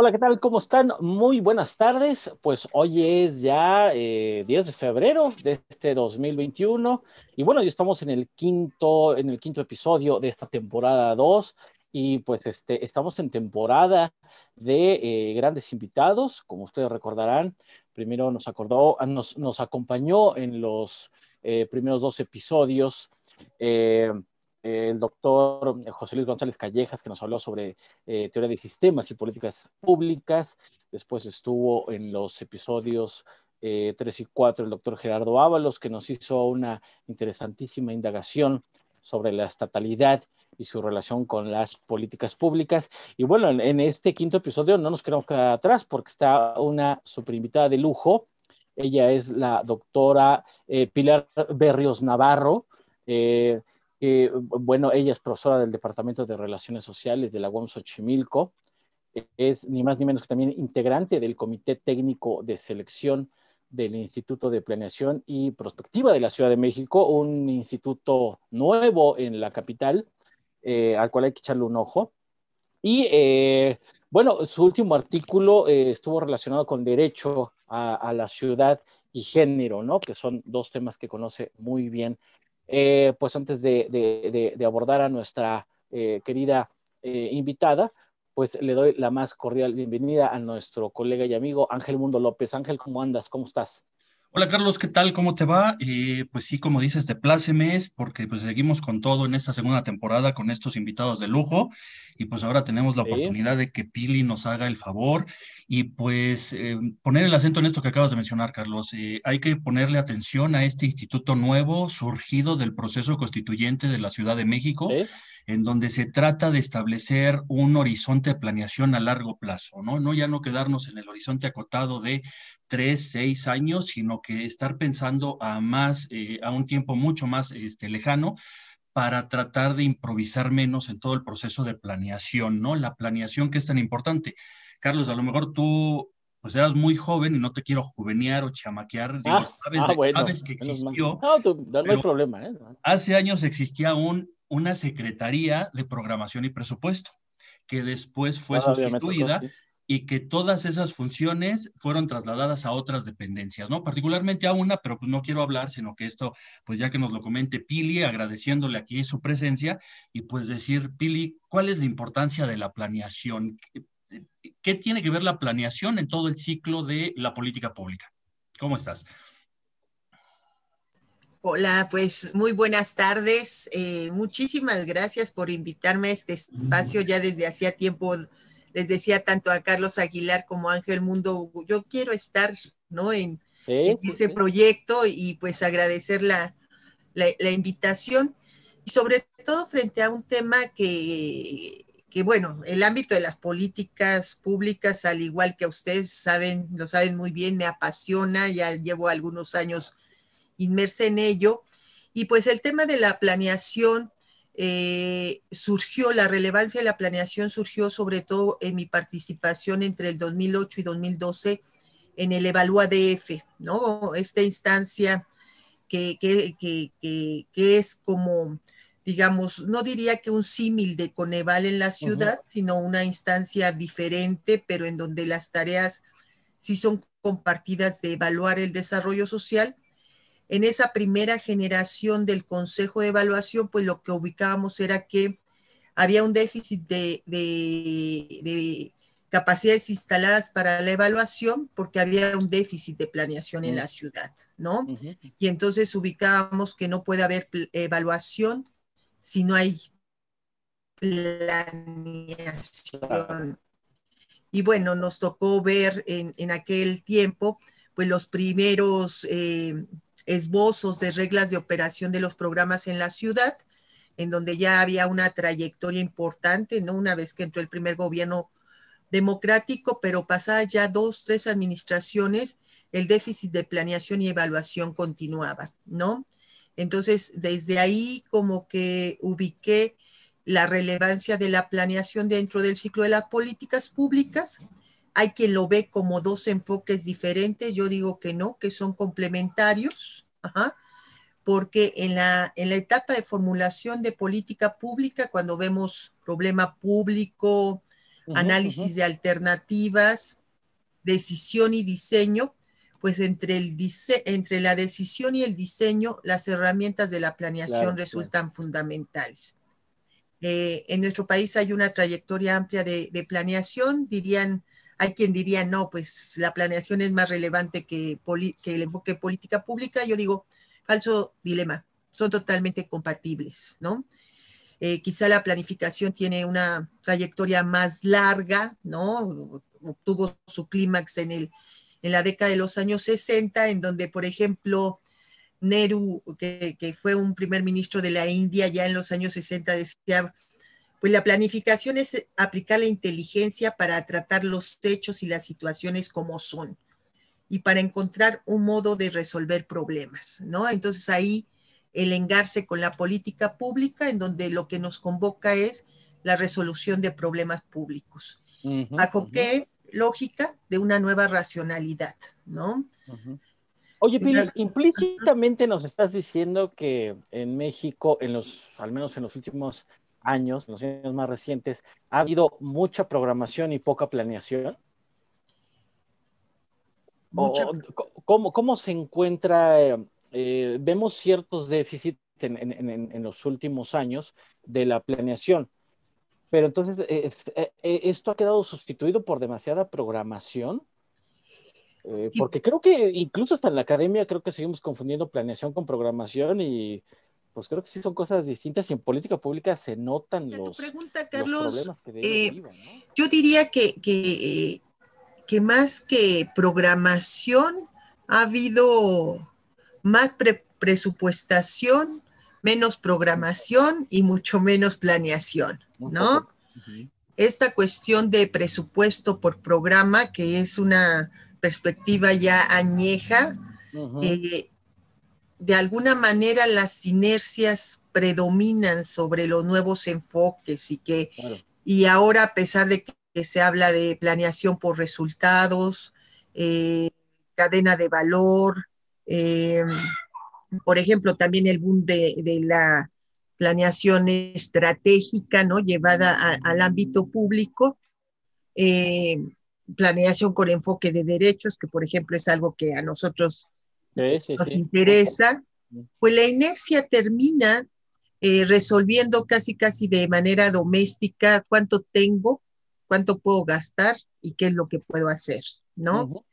Hola, ¿qué tal? ¿Cómo están? Muy buenas tardes. Pues hoy es ya 10 eh, de febrero de este 2021 y bueno, ya estamos en el quinto, en el quinto episodio de esta temporada 2 y pues este, estamos en temporada de eh, grandes invitados, como ustedes recordarán. Primero nos acordó, nos, nos acompañó en los eh, primeros dos episodios el doctor José Luis González Callejas, que nos habló sobre eh, teoría de sistemas y políticas públicas. Después estuvo en los episodios 3 eh, y 4 el doctor Gerardo Ábalos, que nos hizo una interesantísima indagación sobre la estatalidad y su relación con las políticas públicas. Y bueno, en, este quinto episodio no nos quedamos quedar atrás porque está una super invitada de lujo. Ella es la doctora eh, Pilar Berrios Navarro. Eh, eh, bueno, ella es profesora del Departamento de Relaciones Sociales de la UAM Xochimilco. Es ni más ni menos que también integrante del Comité Técnico de Selección del Instituto de Planeación y Prospectiva de la Ciudad de México, un instituto nuevo en la capital, eh, al cual hay que echarle un ojo. Y eh, bueno, su último artículo estuvo relacionado con derecho a, la ciudad y género, ¿no? Que son dos temas que conoce muy bien eh, pues antes de, abordar a nuestra eh, querida eh, invitada, pues le doy la más cordial bienvenida a nuestro colega y amigo Ángel Mundo López. Ángel, ¿cómo andas? ¿Cómo estás? Hola Carlos, ¿qué tal? ¿Cómo te va? pues sí, como dices, te plácemes porque pues seguimos con todo en esta segunda temporada con estos invitados de lujo y pues ahora tenemos la oportunidad de que Pili nos haga el favor y pues eh, poner el acento en esto que acabas de mencionar, Carlos. Eh, hay que ponerle atención a este instituto nuevo surgido del proceso constituyente de la Ciudad de México. En donde se trata de establecer un horizonte de planeación a largo plazo, ¿no? No ya no quedarnos en el horizonte acotado de tres, seis años, sino que estar pensando a más, eh, a un tiempo mucho más este, lejano, para tratar de improvisar menos en todo el proceso de planeación, ¿no? La planeación que es tan importante. Carlos, a lo mejor tú pues eras muy joven y no te quiero juvenear o chamaquear, ah, sabes, ah, sabes, que existió. No, no, hay problema. ¿eh? Hace años existía un, una Secretaría de Programación y Presupuesto, que después fue sustituida y que todas esas funciones fueron trasladadas a otras dependencias, ¿no? Particularmente a una, pero pues no quiero hablar, sino que esto, pues ya que nos lo comente Pili, agradeciéndole aquí su presencia y pues decir, Pili, ¿cuál es la importancia de la planeación? ¿Qué tiene que ver la planeación en todo el ciclo de la política pública? ¿Cómo estás? Hola, pues muy buenas tardes. Eh, muchísimas gracias por invitarme a este espacio. Ya desde hacía tiempo les decía tanto a Carlos Aguilar como a Ángel Mundo, yo quiero estar, ¿no? En, ese proyecto y pues agradecer la, la invitación y sobre todo frente a un tema que que bueno, el ámbito de las políticas públicas, al igual que ustedes saben, lo saben muy bien, me apasiona, ya llevo algunos años inmersa en ello. Y pues el tema de la planeación eh, surgió, la relevancia de la planeación surgió sobre todo en mi participación entre el 2008 y 2012 en el Evalúa DF, ¿no? Esta instancia que, que, que, que es como digamos, no diría que un símil de Coneval en la ciudad, sino una instancia diferente, pero en donde las tareas sí son compartidas de evaluar el desarrollo social. En esa primera generación del Consejo de Evaluación, pues lo que ubicábamos era que había un déficit de, de, capacidades instaladas para la evaluación porque había un déficit de planeación en la ciudad, ¿no? Y entonces ubicábamos que no puede haber evaluación si no hay planeación. Y bueno, nos tocó ver en, aquel tiempo, pues los primeros eh, esbozos de reglas de operación de los programas en la ciudad, en donde ya había una trayectoria importante, ¿no? Una vez que entró el primer gobierno democrático, pero pasadas ya dos, tres administraciones, el déficit de planeación y evaluación continuaba, ¿no? Entonces, desde ahí como que ubiqué la relevancia de la planeación dentro del ciclo de las políticas públicas. Hay quien lo ve como dos enfoques diferentes, yo digo que no, que son complementarios, porque en la, en la etapa de formulación de política pública, cuando vemos problema público, análisis de alternativas, decisión y diseño, pues entre, el entre la decisión y el diseño, las herramientas de la planeación resultan fundamentales. Eh, en nuestro país hay una trayectoria amplia de, planeación, dirían, hay quien diría, no, pues la planeación es más relevante que, el enfoque política pública. Yo digo, falso dilema, son totalmente compatibles, ¿no? Eh, quizá la planificación tiene una trayectoria más larga, ¿no? Obtuvo su clímax en, en la década de los años 60, en donde, por ejemplo, Nehru, que, fue un primer ministro de la India ya en los años 60, decía, pues la planificación es aplicar la inteligencia para tratar los hechos y las situaciones como son y para encontrar un modo de resolver problemas, ¿no? Entonces ahí el engarce con la política pública, en donde lo que nos convoca es la resolución de problemas públicos. ¿Bajo qué lógica? De una nueva racionalidad, ¿no? Oye, Pili, implícitamente nos estás diciendo que en México, en los, al menos en los últimos años, en los años más recientes, ha habido mucha programación y poca planeación. ¿cómo, ¿Cómo se encuentra eh, eh, vemos ciertos déficits en, los últimos años de la planeación. Pero entonces, eh, eh, ¿esto ha quedado sustituido por demasiada programación? porque creo que incluso hasta en la academia creo que seguimos confundiendo planeación con programación y pues creo que sí son cosas distintas y en política pública se notan los, pregunta, problemas que Yo diría que, que, que más que programación ha habido más presupuestación, menos programación y mucho menos planeación, ¿no? Esta cuestión de presupuesto por programa, que es una perspectiva ya añeja, eh, de alguna manera las inercias predominan sobre los nuevos enfoques y que, y ahora a pesar de que se habla de planeación por resultados, eh, cadena de valor, eh, por ejemplo, también el boom de, la planeación estratégica, ¿no? Llevada al ámbito público. Eh, planeación con enfoque de derechos, que por ejemplo es algo que a nosotros nos interesa, pues la inercia termina eh, resolviendo casi casi de manera doméstica cuánto tengo, cuánto puedo gastar y qué es lo que puedo hacer, ¿no?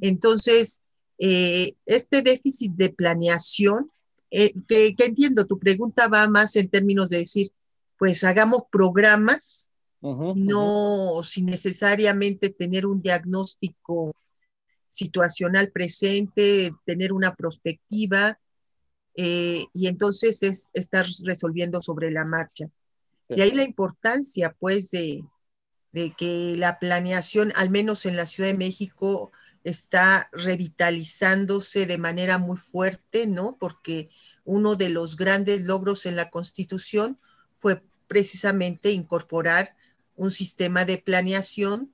Entonces, eh, este déficit de planeación, eh, que, entiendo, tu pregunta va más en términos de decir, pues hagamos programas, no sin necesariamente tener un diagnóstico situacional presente, tener una perspectiva, eh, y entonces es estar resolviendo sobre la marcha. Y ahí la importancia, pues, de, de que la planeación, al menos en la Ciudad de México, está revitalizándose de manera muy fuerte, ¿no? Porque uno de los grandes logros en la Constitución fue precisamente incorporar un sistema de planeación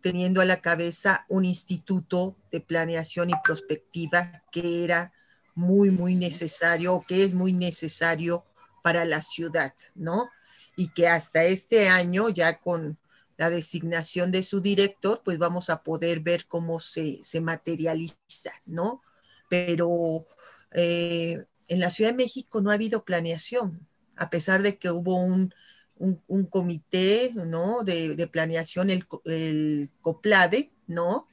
teniendo a la cabeza un instituto de planeación y prospectiva que era muy, muy necesario, que es muy necesario para la ciudad, ¿no? Y que hasta este año, ya con la designación de su director, pues vamos a poder ver cómo se, materializa, ¿no? Pero eh, en la Ciudad de México no ha habido planeación, a pesar de que hubo un, comité, ¿no? De, planeación, el, el, COPLADE, ¿no?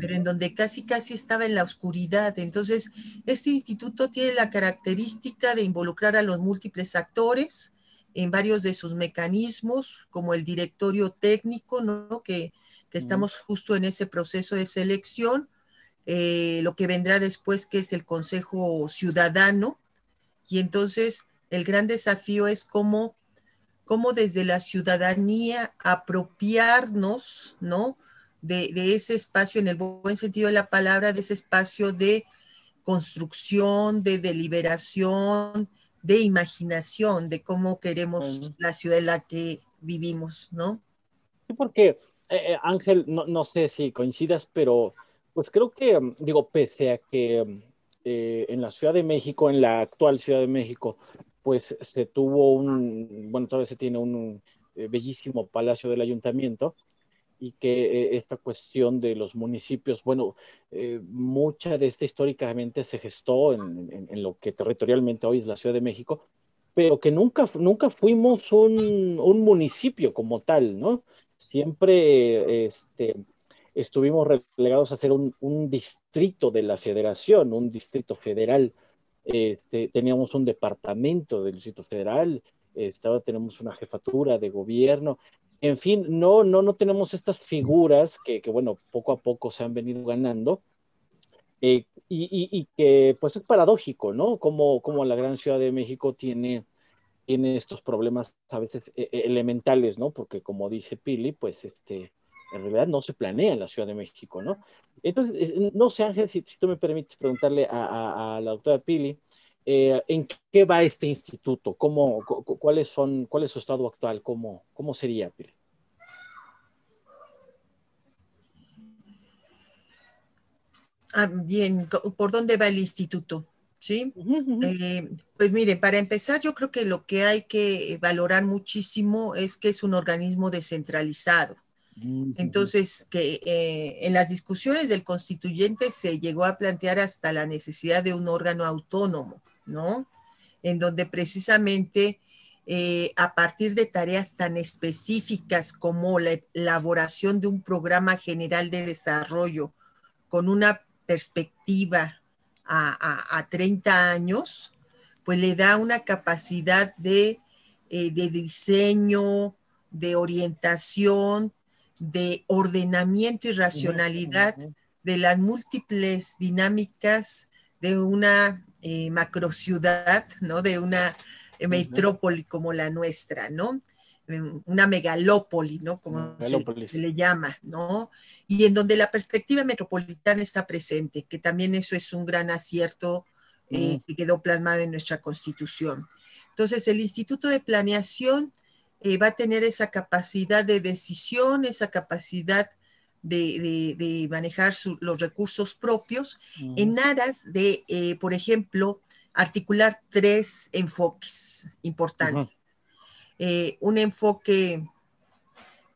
Pero en donde casi, casi estaba en la oscuridad. Entonces, este instituto tiene la característica de involucrar a los múltiples actores, en varios de sus mecanismos, como el directorio técnico, ¿no? que, estamos justo en ese proceso de selección, eh, lo que vendrá después, que es el Consejo Ciudadano. Y entonces el gran desafío es cómo, cómo desde la ciudadanía apropiarnos, ¿no? De, de, ese espacio, en el buen sentido de la palabra, de ese espacio de construcción, de deliberación, de imaginación de cómo queremos la ciudad en la que vivimos, ¿no? Sí, porque, eh, eh, Ángel, no, no, sé si coincidas, pero pues creo que, mm, digo, pese a que mm, eh, en la Ciudad de México, en la actual Ciudad de México, pues se tuvo un, bueno, todavía se tiene un bellísimo palacio del ayuntamiento, y que eh, esta cuestión de los municipios, bueno, eh, mucha de esta históricamente se gestó en, lo que territorialmente hoy es la Ciudad de México, pero que nunca, nunca fuimos un, municipio como tal, ¿no? Siempre este, estuvimos relegados a ser un, distrito de la federación, un distrito federal. Este, teníamos un departamento del distrito federal, estaba, tenemos una jefatura de gobierno, en fin, no, no, no tenemos estas figuras que, bueno, poco a poco se han venido ganando. Eh, y, que pues es paradójico, ¿no? Como, como la gran Ciudad de México tiene, tiene estos problemas a veces e, e, elementales, ¿no? Porque como dice Pili, pues este, en realidad no se planea en la Ciudad de México, ¿no? Entonces, no sé, Ángel, si, tú me permites preguntarle a, la doctora Pili, eh, ¿en qué va este instituto? ¿Cómo, cuáles son, ¿Cuál es su estado actual? ¿Cómo, cómo sería, Pili? Ah, bien, ¿por dónde va el instituto? Sí, eh, pues mire, para empezar, yo creo que lo que hay que valorar muchísimo es que es un organismo descentralizado. Entonces, que eh, en las discusiones del constituyente se llegó a plantear hasta la necesidad de un órgano autónomo. ¿no? En donde precisamente eh, a partir de tareas tan específicas como la elaboración de un programa general de desarrollo con una perspectiva a, 30 años, pues le da una capacidad de, eh, de diseño, de orientación, de ordenamiento y racionalidad de las múltiples dinámicas de una eh, macrociudad, ¿no? De una metrópoli como la nuestra, ¿no? Em, una megalópoli, ¿no? Como se, le llama, ¿no? Y en donde la perspectiva metropolitana está presente, que también eso es un gran acierto eh, que quedó plasmado en nuestra constitución. Entonces, el Instituto de Planeación eh, va a tener esa capacidad de decisión, esa capacidad de, manejar los recursos propios en aras de, eh, por ejemplo, articular tres enfoques importantes. Eh, un enfoque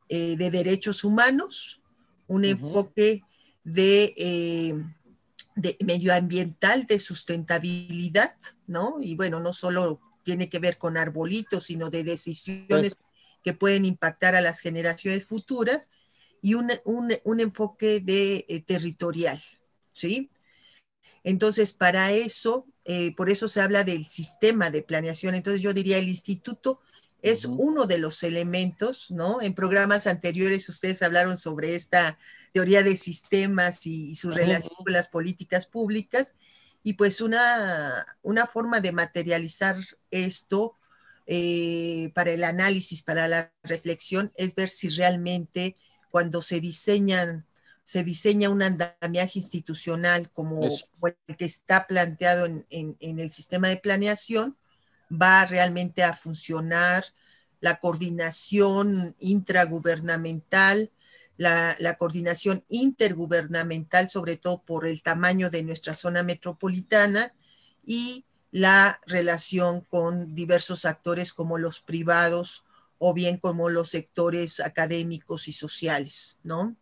de derechos humanos, un enfoque de, de, medioambiental, de sustentabilidad, ¿no? Y bueno, no solo tiene que ver con arbolitos, sino de decisiones que pueden impactar a las generaciones futuras y un, enfoque de eh, territorial, ¿sí? Entonces, para eso, eh, por eso se habla del sistema de planeación. Entonces, yo diría, el instituto es uno de los elementos, ¿no? En programas anteriores ustedes hablaron sobre esta teoría de sistemas y, su relación con las políticas públicas, y pues una, una forma de materializar esto eh, para el análisis, para la reflexión, es ver si realmente cuando se diseñan, se diseña un andamiaje institucional como, el que está planteado en, el sistema de planeación, va realmente a funcionar la coordinación intragubernamental, la, la, coordinación intergubernamental, sobre todo por el tamaño de nuestra zona metropolitana, y la relación con diversos actores como los privados o bien como los sectores académicos y sociales, ¿no?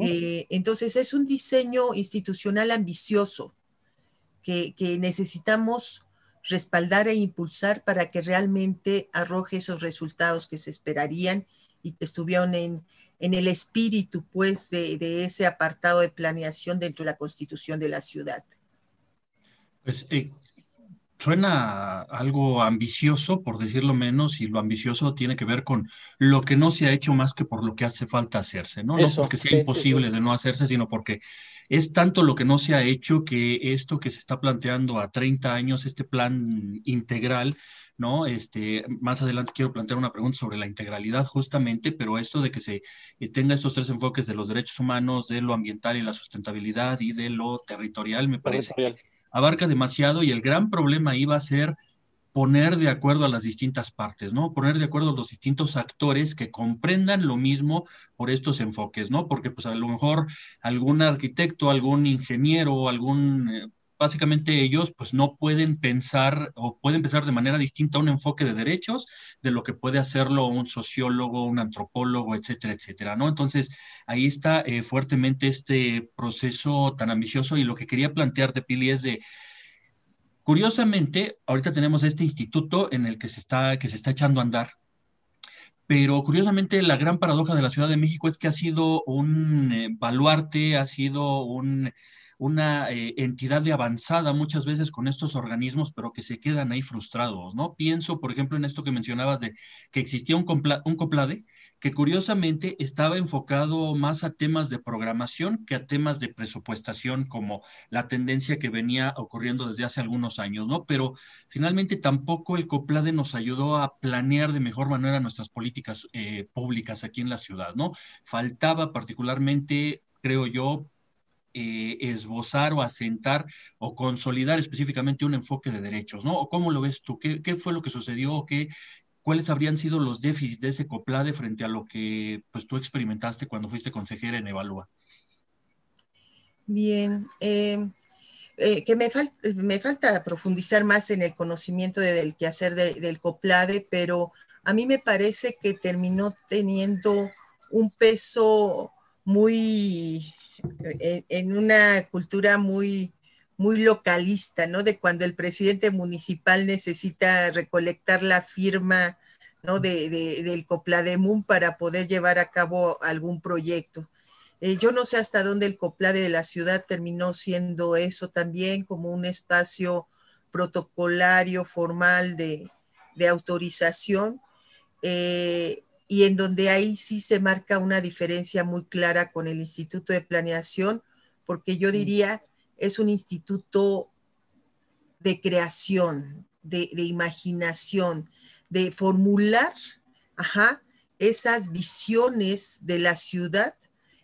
Eh, entonces es un diseño institucional ambicioso que, necesitamos respaldar e impulsar para que realmente arroje esos resultados que se esperarían y que estuvieron en, el espíritu, pues, de, de, ese apartado de planeación dentro de la constitución de la ciudad. Pues eh, suena algo ambicioso, por decirlo menos, y lo ambicioso tiene que ver con lo que no se ha hecho más que por lo que hace falta hacerse, ¿no? no porque sea imposible de no hacerse, sino porque es tanto lo que no se ha hecho que esto que se está planteando a 30 años, este plan integral, ¿no? Este, más adelante quiero plantear una pregunta sobre la integralidad justamente, pero esto de que se eh, tenga estos tres enfoques de los derechos humanos, de lo ambiental y la sustentabilidad y de lo territorial, me parece abarca demasiado y el gran problema iba a ser poner de acuerdo a las distintas partes, ¿no? Poner de acuerdo a los distintos actores que comprendan lo mismo por estos enfoques, ¿no? Porque pues a lo mejor algún arquitecto, algún ingeniero, algún, eh, básicamente ellos pues no pueden pensar o pueden pensar de manera distinta un enfoque de derechos de lo que puede hacerlo un sociólogo, un antropólogo, etcétera, etcétera, ¿no? Entonces, ahí está eh, fuertemente este proceso tan ambicioso y lo que quería plantear de Pili es de Curiosamente, ahorita tenemos este instituto en el que se está, que se está echando a andar, pero curiosamente la gran paradoja de la Ciudad de México es que ha sido un eh, baluarte, ha sido un, una eh, entidad de avanzada muchas veces con estos organismos, pero que se quedan ahí frustrados, ¿no? Pienso, por ejemplo, en esto que mencionabas de que existía un, un COPLADE que curiosamente estaba enfocado más a temas de programación que a temas de presupuestación, como la tendencia que venía ocurriendo desde hace algunos años, ¿no? Pero finalmente tampoco el COPLADE nos ayudó a planear de mejor manera nuestras políticas eh, públicas aquí en la ciudad, ¿no? Faltaba particularmente, creo yo, eh, esbozar o asentar o consolidar específicamente un enfoque de derechos, ¿no? ¿O cómo lo ves tú? ¿Qué, fue lo que sucedió? ¿Qué, ¿Cuáles habrían sido los déficits de ese COPLADE frente a lo que pues, tú experimentaste cuando fuiste consejera en Evalúa? Bien, em, eh, que me, falta profundizar más en el conocimiento del quehacer del COPLADE, pero a mí me parece que terminó teniendo un peso muy en una cultura muy, muy localista, ¿no? De cuando el presidente municipal necesita recolectar la firma, ¿no? De, del Coplademum para poder llevar a cabo algún proyecto. Eh, yo no sé hasta dónde el Coplade de la ciudad terminó siendo eso también, como un espacio protocolario, formal de, de autorización. Eh, y en donde ahí sí se marca una diferencia muy clara con el Instituto de Planeación, porque yo diría es un instituto de creación, de, imaginación, de formular esas visiones de la ciudad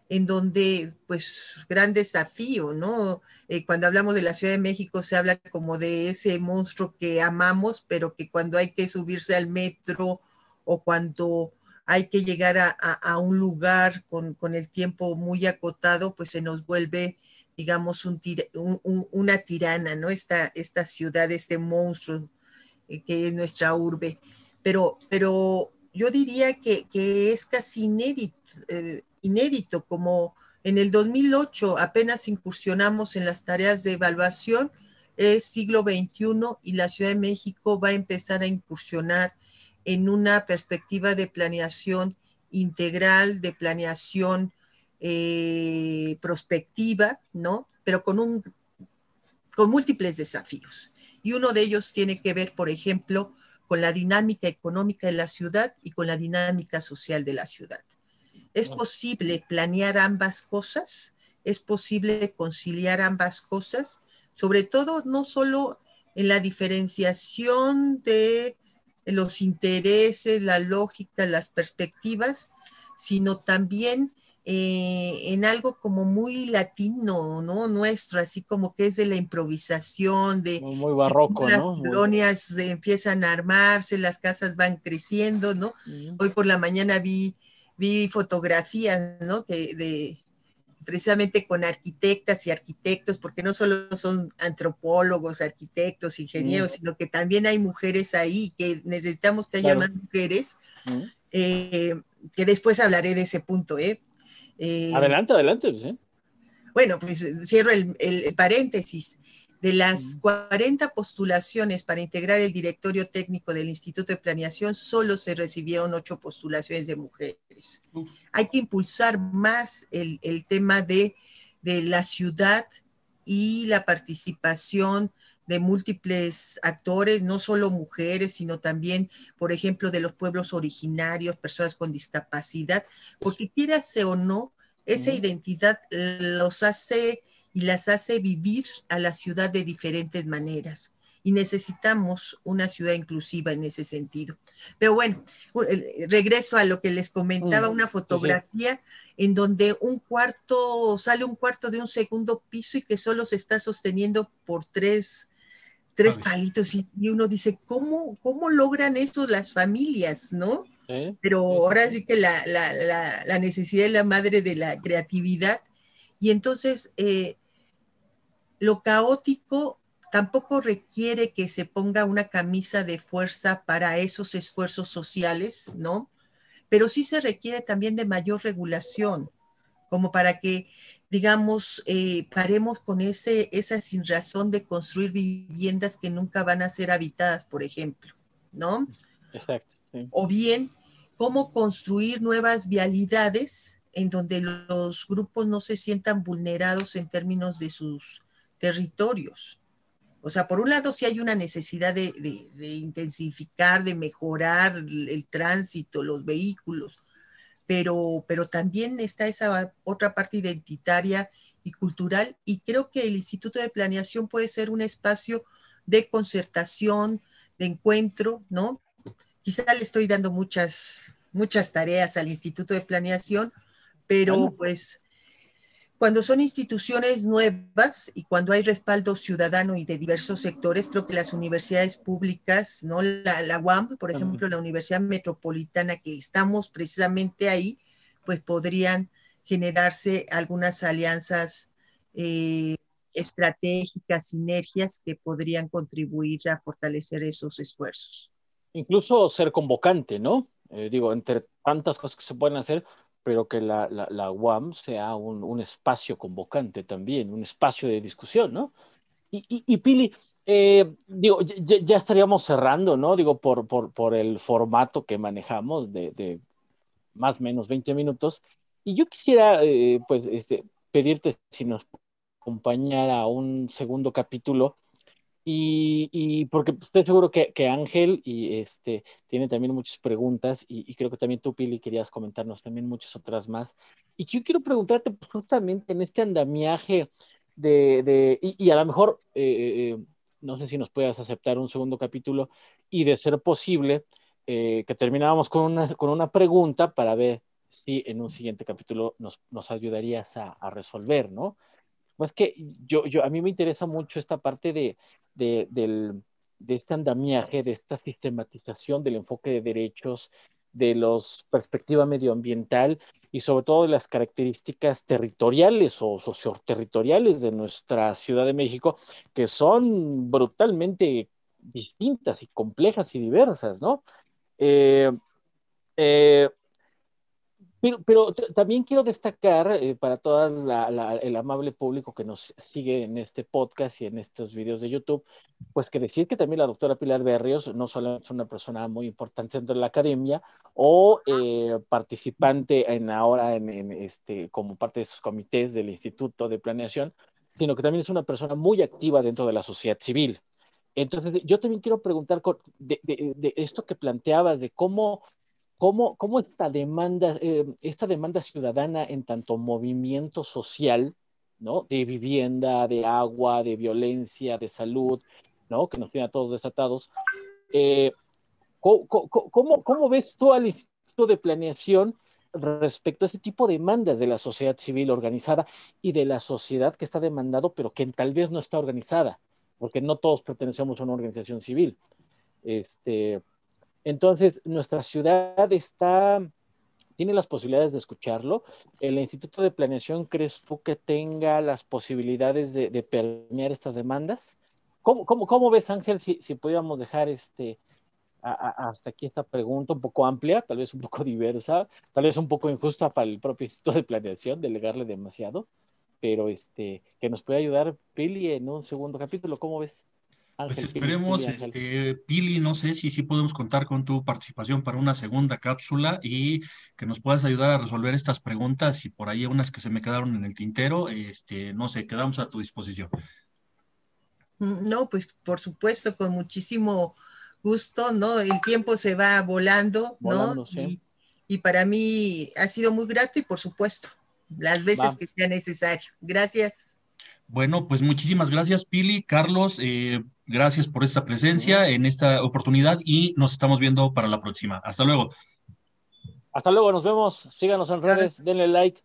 en donde, pues, gran desafío, ¿no? Eh, cuando hablamos de la Ciudad de México se habla como de ese monstruo que amamos, pero que cuando hay que subirse al metro o cuando hay que llegar a, un lugar con, el tiempo muy acotado, pues se nos vuelve, digamos, una tirana, ¿no? Esta, ciudad, este monstruo eh, que es nuestra urbe. Pero, pero yo diría que, es casi inédito, eh, inédito, como en el 2008 apenas incursionamos en las tareas de evaluación, es siglo XXI y la Ciudad de México va a empezar a incursionar en una perspectiva de planeación integral, de planeación eh, prospectiva, ¿no? Pero con, un, con múltiples desafíos. Y uno de ellos tiene que ver, por ejemplo, con la dinámica económica de la ciudad y con la dinámica social de la ciudad. ¿Es posible planear ambas cosas? ¿Es posible conciliar ambas cosas? Sobre todo, no solo en la diferenciación de los intereses, la lógica, las perspectivas, sino también eh, en algo como muy latino, ¿no? Nuestro, así como que es de la improvisación, de... Muy, barroco, las colonias empiezan a armarse, las casas van creciendo, ¿no? Hoy por la mañana vi, vi fotografías, ¿no? Que de, precisamente con arquitectas y arquitectos, porque no solo son antropólogos, arquitectos, ingenieros, sino que también hay mujeres ahí, que necesitamos que haya más mujeres, eh, que después hablaré de ese punto. ¿eh? eh adelante, adelante. Pues, bueno, pues cierro el, el paréntesis. De las 40 postulaciones para integrar el directorio técnico del Instituto de Planeación, solo se recibieron ocho postulaciones de mujeres. Hay que impulsar más el, tema de, la ciudad y la participación de múltiples actores, no solo mujeres, sino también, por ejemplo, de los pueblos originarios, personas con discapacidad, porque quieras o no, esa identidad los hace y las hace vivir a la ciudad de diferentes maneras. Y necesitamos una ciudad inclusiva en ese sentido. Pero bueno, regreso a lo que les comentaba, mm, una fotografía en donde un cuarto, sale un cuarto de un segundo piso y que solo se está sosteniendo por tres, tres palitos. Y, uno dice, ¿cómo, ¿cómo logran eso las familias, no? Pero ahora sí que la, la, la, necesidad es la madre de la creatividad. Y entonces, eh, lo caótico tampoco requiere que se ponga una camisa de fuerza para esos esfuerzos sociales, ¿no? Pero sí se requiere también de mayor regulación, como para que, digamos, eh, paremos con ese, esa sin razón de construir viviendas que nunca van a ser habitadas, por ejemplo, ¿no? Exacto. O bien, cómo construir nuevas vialidades en donde los grupos no se sientan vulnerados en términos de sus territorios. O sea, por un lado sí hay una necesidad de, intensificar, de mejorar el, tránsito, los vehículos, pero, pero también está esa otra parte identitaria y cultural y creo que el Instituto de Planeación puede ser un espacio de concertación, de encuentro, ¿no? Quizá le estoy dando muchas, muchas tareas al Instituto de Planeación, pero pues cuando son instituciones nuevas y cuando hay respaldo ciudadano y de diversos sectores, creo que las universidades públicas, ¿no? La, la UAM, por ejemplo, la Universidad Metropolitana, que estamos precisamente ahí, pues podrían generarse algunas alianzas eh, estratégicas, sinergias que podrían contribuir a fortalecer esos esfuerzos. Incluso ser convocante, ¿no? Eh, digo, entre tantas cosas que se pueden hacer, pero que la, la, UAM sea un, un, espacio convocante también, un espacio de discusión, ¿no? Y, y, Pili, eh, digo, ya, estaríamos cerrando, ¿no? Digo, por, por, por el formato que manejamos de, de, más o menos 20 minutos. Y yo quisiera, eh, pues, este, pedirte si nos acompañara a un segundo capítulo y, porque estoy seguro que, Ángel y este, tiene también muchas preguntas y, creo que también tú, Pili, querías comentarnos también muchas otras más. Y yo quiero preguntarte pues, justamente en este andamiaje de, y, a lo mejor, eh, eh, no sé si nos puedas aceptar un segundo capítulo y de ser posible, eh, que terminábamos con una, con una pregunta para ver si en un siguiente capítulo nos, nos ayudarías a, a resolver, ¿no? Pues que yo, yo, a mí me interesa mucho esta parte de, de, del, de este andamiaje, de esta sistematización del enfoque de derechos, de la perspectiva medioambiental y sobre todo de las características territoriales o socioterritoriales de nuestra Ciudad de México, que son brutalmente distintas y complejas y diversas, ¿no? Eh, eh, pero, también quiero destacar eh, para todo el amable público que nos sigue en este podcast y en estos videos de YouTube, pues que decir que también la doctora Pilar Berrios no solo es una persona muy importante dentro de la academia o eh, participante en ahora en, este, como parte de sus comités del Instituto de Planeación, sino que también es una persona muy activa dentro de la sociedad civil. Entonces, yo también quiero preguntar de esto que planteabas, de cómo cómo, cómo esta, demanda, eh, esta demanda ciudadana en tanto movimiento social, ¿no? De vivienda, de agua, de violencia, de salud, ¿no? Que nos tiene a todos desatados. Eh, ¿cómo, cómo, cómo, ves tú al Instituto de Planeación respecto a ese tipo de demandas de la sociedad civil organizada y de la sociedad que está demandado, pero que tal vez no está organizada? Porque no todos pertenecemos a una organización civil. Este, entonces, nuestra ciudad está, tiene las posibilidades de escucharlo. ¿El Instituto de Planeación crees tú que tenga las posibilidades de, permear estas demandas? ¿Cómo, cómo, cómo ves, Ángel, si, si pudiéramos dejar este, hasta aquí esta pregunta un poco amplia, tal vez un poco diversa, tal vez un poco injusta para el propio Instituto de Planeación, delegarle demasiado, pero este, que nos puede ayudar Pili en un segundo capítulo, ¿cómo ves? Pues esperemos, Pili, este, Pili, no sé si sí podemos contar con tu participación para una segunda cápsula y que nos puedas ayudar a resolver estas preguntas y por ahí unas que se me quedaron en el tintero, este, no sé, quedamos a tu disposición. Mm, no, pues por supuesto, con muchísimo gusto, ¿no? El tiempo se va volando, ¿no? Y, para mí ha sido muy grato y por supuesto, las veces que sea necesario. Gracias. Bueno, pues muchísimas gracias, Pili, Carlos. Eh, Gracias por esta presencia en esta oportunidad y nos estamos viendo para la próxima. Hasta luego. Hasta luego, nos vemos. Síganos en redes, denle like.